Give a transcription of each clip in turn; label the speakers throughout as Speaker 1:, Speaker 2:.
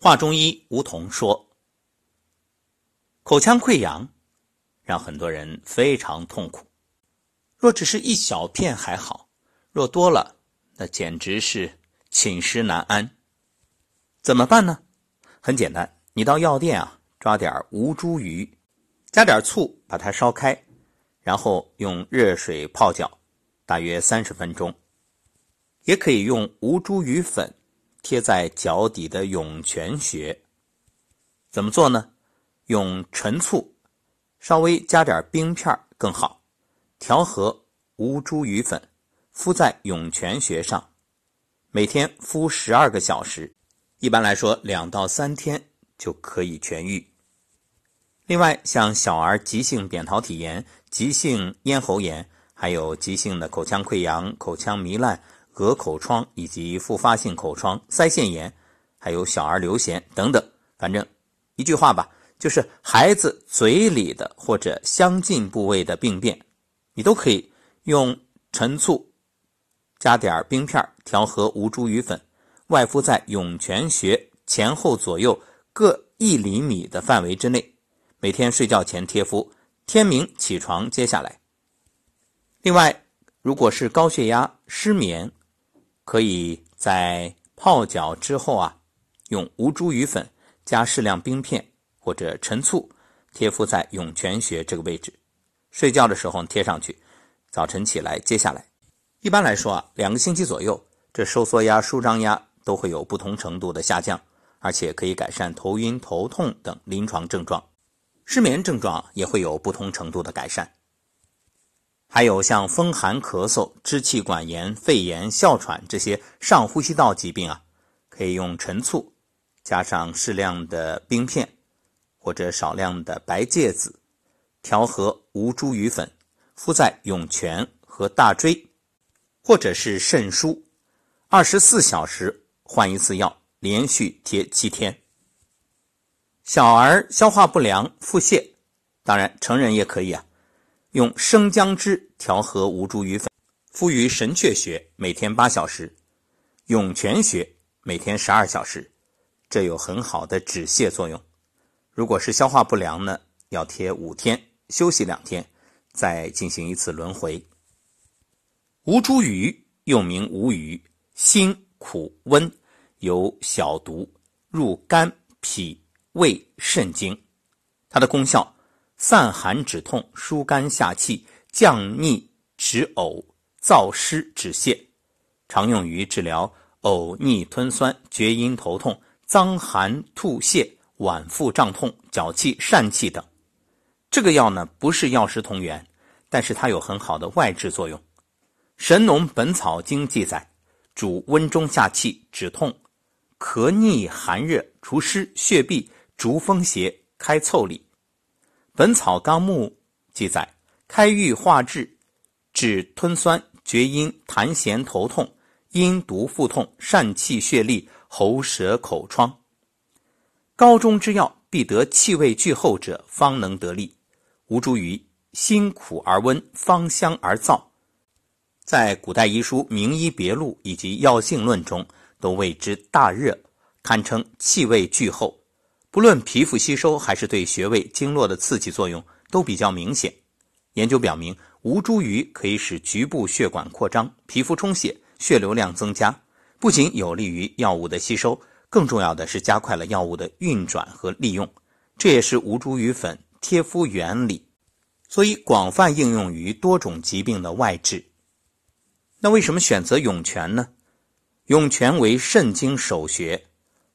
Speaker 1: 华中医吴桐说：“口腔溃疡让很多人非常痛苦，若只是一小片还好，若多了，那简直是寝食难安。怎么办呢？很简单，你到药店啊，抓点吴茱萸，加点醋，把它烧开，然后用热水泡脚，大约三十分钟。也可以用吴茱萸粉。”贴在脚底的涌泉穴，怎么做呢？用陈醋，稍微加点冰片更好，调和吴茱萸粉，敷在涌泉穴上，每天敷十二个小时，一般来说两到三天就可以痊愈。另外，像小儿急性扁桃体炎、急性咽喉炎，还有急性的口腔溃疡、口腔糜烂。颌口疮以及复发性口疮、腮腺炎，还有小儿流涎等等，反正一句话吧，就是孩子嘴里的或者相近部位的病变，你都可以用陈醋加点冰片调和吴茱萸粉，外敷在涌泉穴前后左右各一厘米的范围之内，每天睡觉前贴敷，天明起床接下来。另外，如果是高血压、失眠，可以在泡脚之后啊，用吴茱萸粉加适量冰片或者陈醋贴敷在涌泉穴这个位置，睡觉的时候贴上去，早晨起来接下来。一般来说啊，两个星期左右，这收缩压、舒张压都会有不同程度的下降，而且可以改善头晕、头痛等临床症状，失眠症状也会有不同程度的改善。还有像风寒咳嗽、支气管炎、肺炎、哮喘这些上呼吸道疾病啊，可以用陈醋加上适量的冰片或者少量的白芥子，调和吴茱萸粉，敷在涌泉和大椎，或者是肾腧，二十四小时换一次药，连续贴七天。小儿消化不良、腹泻，当然成人也可以啊。用生姜汁调和吴茱萸粉，敷于神阙穴，每天八小时；涌泉穴每天十二小时，这有很好的止泻作用。如果是消化不良呢，要贴五天，休息两天，再进行一次轮回。吴茱萸又名吴萸，辛苦温，有小毒，入肝、脾、胃、肾经，它的功效。散寒止痛、疏肝下气、降逆止呕、燥湿止泻，常用于治疗呕逆吞酸、厥阴头痛、脏寒吐泻、脘腹胀痛、脚气疝气等。这个药呢，不是药食同源，但是它有很好的外治作用。《神农本草经》记载，主温中下气、止痛、咳逆寒热、除湿血闭、逐风邪、开腠理。《本草纲目》记载，开郁化滞，止吞酸、厥阴、痰涎、头痛、阴毒腹痛、疝气血痢、喉舌口疮。高中之药，必得气味俱厚者，方能得力。吴茱萸辛苦而温，芳香而燥，在古代医书《名医别录》以及《药性论》中，都谓之大热，堪称气味俱厚。不论皮肤吸收还是对穴位经络的刺激作用都比较明显。研究表明，吴茱萸可以使局部血管扩张、皮肤充血、血流量增加，不仅有利于药物的吸收，更重要的是加快了药物的运转和利用。这也是吴茱萸粉贴敷原理，所以广泛应用于多种疾病的外治。那为什么选择涌泉呢？涌泉为肾经首穴。《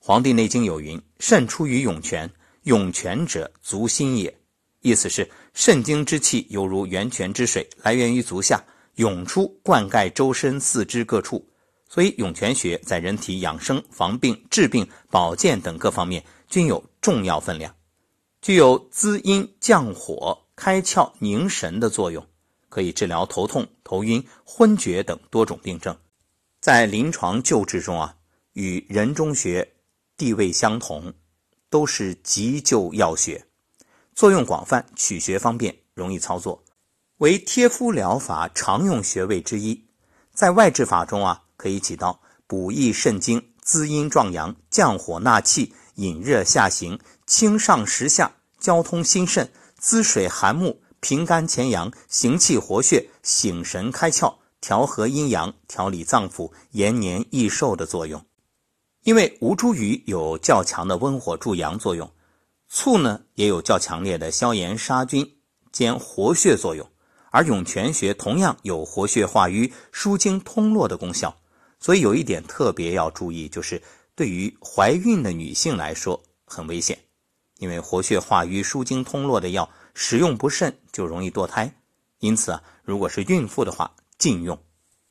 Speaker 1: 黄帝内经》有云：“肾出于涌泉，涌泉者足心也。”意思是肾经之气犹如源泉之水，来源于足下，涌出灌溉周身四肢各处。所以涌泉穴在人体养生、防病、治病、保健等各方面均有重要分量，具有滋阴降火、开窍凝神的作用，可以治疗头痛、头晕、昏厥等多种病症。在临床救治中啊，与人中穴。地位相同，都是急救药穴，作用广泛，取穴方便，容易操作，为贴敷疗法常用穴位之一。在外治法中啊，可以起到补益肾精、滋阴壮阳、降火纳气、引热下行，清上实下，交通心肾，滋水涵木，平肝潜阳，行气活血，醒神开窍，调和阴阳，调理脏腑，延年益寿的作用。因为吴茱萸有较强的温火助阳作用，醋呢也有较强烈的消炎杀菌兼活血作用，而涌泉穴同样有活血化瘀、舒经通络的功效。所以有一点特别要注意，就是对于怀孕的女性来说很危险，因为活血化瘀、舒经通络的药使用不慎就容易堕胎。因此啊，如果是孕妇的话，禁用。